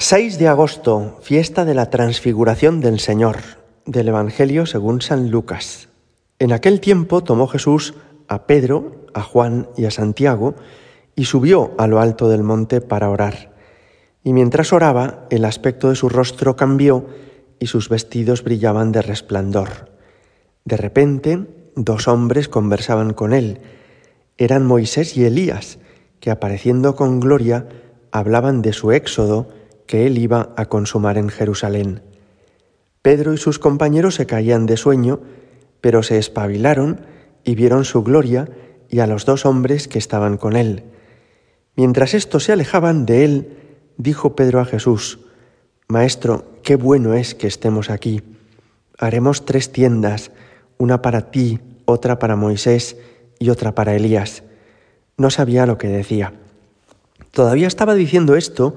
6 de agosto, fiesta de la transfiguración del Señor, del Evangelio según San Lucas. En aquel tiempo tomó Jesús a Pedro, a Juan y a Santiago y subió a lo alto del monte para orar. Y mientras oraba, el aspecto de su rostro cambió y sus vestidos brillaban de resplandor. De repente, dos hombres conversaban con él. Eran Moisés y Elías, que apareciendo con gloria, hablaban de su éxodo, que él iba a consumar en Jerusalén. Pedro y sus compañeros se caían de sueño, pero se espabilaron y vieron su gloria y a los dos hombres que estaban con él. Mientras estos se alejaban de él, dijo Pedro a Jesús, Maestro, qué bueno es que estemos aquí. Haremos tres tiendas, una para ti, otra para Moisés y otra para Elías. No sabía lo que decía. Todavía estaba diciendo esto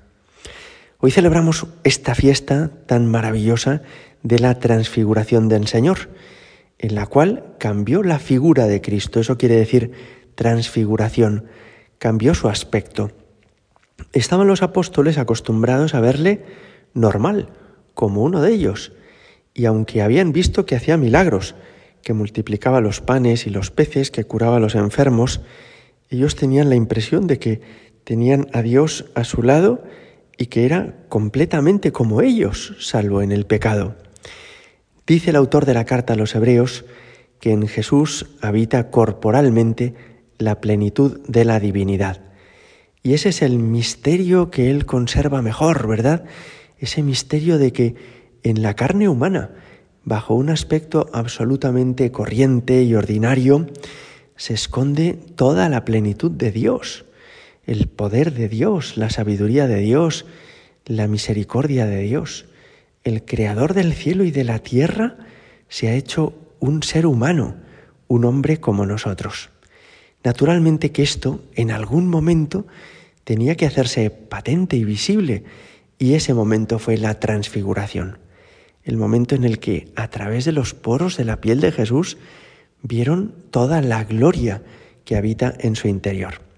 Hoy celebramos esta fiesta tan maravillosa de la transfiguración del Señor, en la cual cambió la figura de Cristo. Eso quiere decir transfiguración, cambió su aspecto. Estaban los apóstoles acostumbrados a verle normal, como uno de ellos, y aunque habían visto que hacía milagros, que multiplicaba los panes y los peces, que curaba a los enfermos, ellos tenían la impresión de que tenían a Dios a su lado y que era completamente como ellos, salvo en el pecado. Dice el autor de la carta a los Hebreos que en Jesús habita corporalmente la plenitud de la divinidad. Y ese es el misterio que Él conserva mejor, ¿verdad? Ese misterio de que en la carne humana, bajo un aspecto absolutamente corriente y ordinario, se esconde toda la plenitud de Dios el poder de Dios, la sabiduría de Dios, la misericordia de Dios. El creador del cielo y de la tierra se ha hecho un ser humano, un hombre como nosotros. Naturalmente que esto en algún momento tenía que hacerse patente y visible, y ese momento fue la transfiguración, el momento en el que a través de los poros de la piel de Jesús vieron toda la gloria que habita en su interior.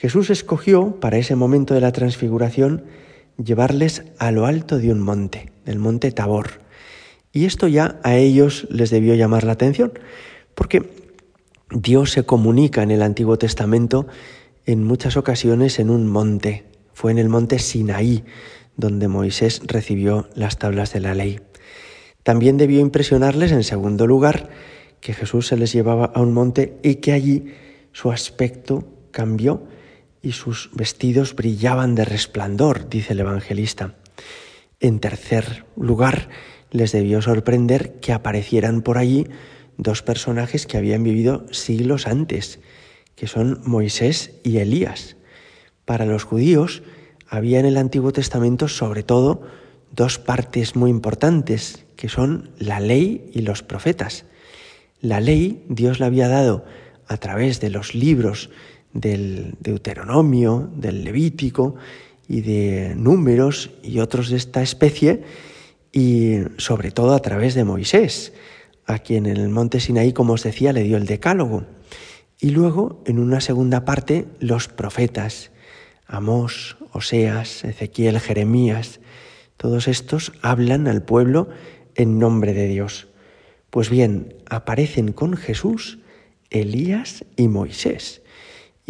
Jesús escogió para ese momento de la transfiguración llevarles a lo alto de un monte, del monte Tabor. Y esto ya a ellos les debió llamar la atención, porque Dios se comunica en el Antiguo Testamento en muchas ocasiones en un monte. Fue en el monte Sinaí, donde Moisés recibió las tablas de la ley. También debió impresionarles, en segundo lugar, que Jesús se les llevaba a un monte y que allí su aspecto cambió y sus vestidos brillaban de resplandor, dice el evangelista. En tercer lugar, les debió sorprender que aparecieran por allí dos personajes que habían vivido siglos antes, que son Moisés y Elías. Para los judíos había en el Antiguo Testamento sobre todo dos partes muy importantes, que son la ley y los profetas. La ley Dios la había dado a través de los libros del Deuteronomio, del Levítico y de números y otros de esta especie, y sobre todo a través de Moisés, a quien en el monte Sinaí, como os decía, le dio el decálogo. Y luego, en una segunda parte, los profetas, Amós, Oseas, Ezequiel, Jeremías, todos estos hablan al pueblo en nombre de Dios. Pues bien, aparecen con Jesús Elías y Moisés.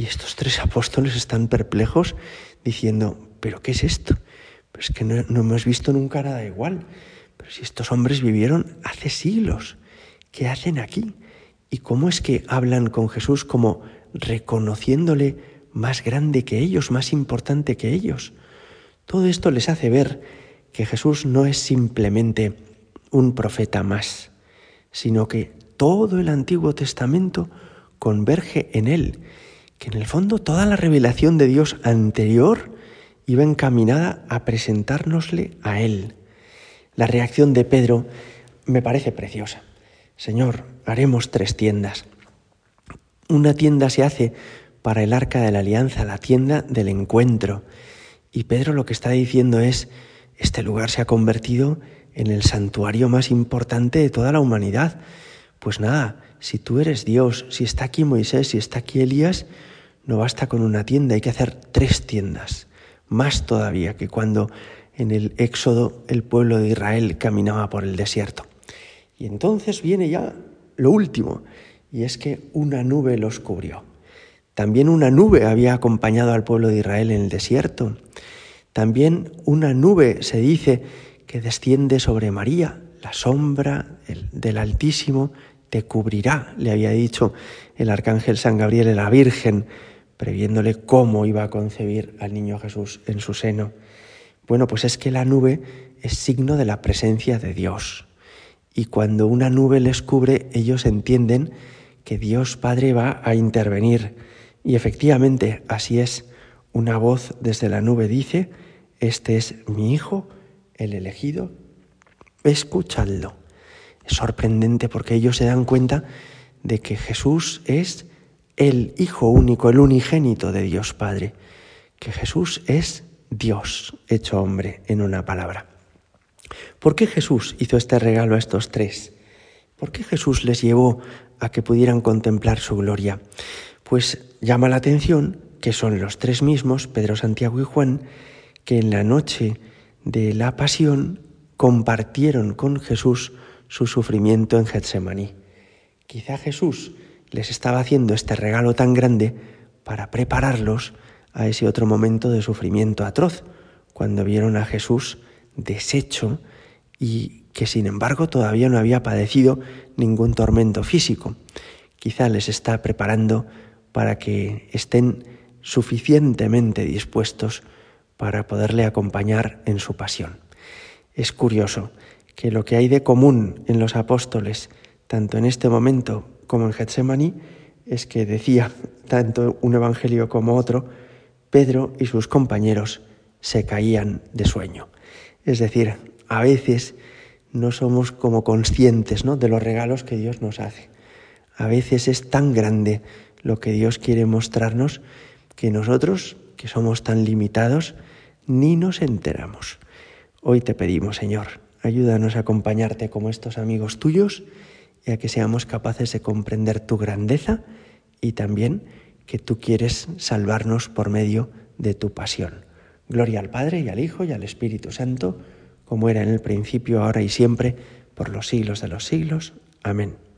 Y estos tres apóstoles están perplejos diciendo, ¿pero qué es esto? Pues que no, no hemos visto nunca nada igual. Pero si estos hombres vivieron hace siglos, ¿qué hacen aquí? ¿Y cómo es que hablan con Jesús como reconociéndole más grande que ellos, más importante que ellos? Todo esto les hace ver que Jesús no es simplemente un profeta más, sino que todo el Antiguo Testamento converge en él que en el fondo toda la revelación de Dios anterior iba encaminada a presentárnosle a Él. La reacción de Pedro me parece preciosa. Señor, haremos tres tiendas. Una tienda se hace para el arca de la alianza, la tienda del encuentro. Y Pedro lo que está diciendo es, este lugar se ha convertido en el santuario más importante de toda la humanidad. Pues nada, si tú eres Dios, si está aquí Moisés, si está aquí Elías, no basta con una tienda, hay que hacer tres tiendas. Más todavía que cuando en el Éxodo el pueblo de Israel caminaba por el desierto. Y entonces viene ya lo último, y es que una nube los cubrió. También una nube había acompañado al pueblo de Israel en el desierto. También una nube se dice que desciende sobre María, la sombra del Altísimo te cubrirá, le había dicho el arcángel San Gabriel a la Virgen, previéndole cómo iba a concebir al niño Jesús en su seno. Bueno, pues es que la nube es signo de la presencia de Dios. Y cuando una nube les cubre, ellos entienden que Dios Padre va a intervenir. Y efectivamente, así es. Una voz desde la nube dice, este es mi Hijo, el elegido, escuchadlo. Es sorprendente porque ellos se dan cuenta de que Jesús es el Hijo único, el unigénito de Dios Padre, que Jesús es Dios hecho hombre en una palabra. ¿Por qué Jesús hizo este regalo a estos tres? ¿Por qué Jesús les llevó a que pudieran contemplar su gloria? Pues llama la atención que son los tres mismos, Pedro, Santiago y Juan, que en la noche de la pasión compartieron con Jesús su sufrimiento en Getsemaní. Quizá Jesús les estaba haciendo este regalo tan grande para prepararlos a ese otro momento de sufrimiento atroz, cuando vieron a Jesús deshecho y que sin embargo todavía no había padecido ningún tormento físico. Quizá les está preparando para que estén suficientemente dispuestos para poderle acompañar en su pasión. Es curioso que lo que hay de común en los apóstoles, tanto en este momento como en Getsemaní, es que decía tanto un evangelio como otro, Pedro y sus compañeros se caían de sueño. Es decir, a veces no somos como conscientes ¿no? de los regalos que Dios nos hace. A veces es tan grande lo que Dios quiere mostrarnos que nosotros, que somos tan limitados, ni nos enteramos. Hoy te pedimos, Señor, ayúdanos a acompañarte como estos amigos tuyos y a que seamos capaces de comprender tu grandeza y también que tú quieres salvarnos por medio de tu pasión. Gloria al Padre y al Hijo y al Espíritu Santo, como era en el principio, ahora y siempre, por los siglos de los siglos. Amén.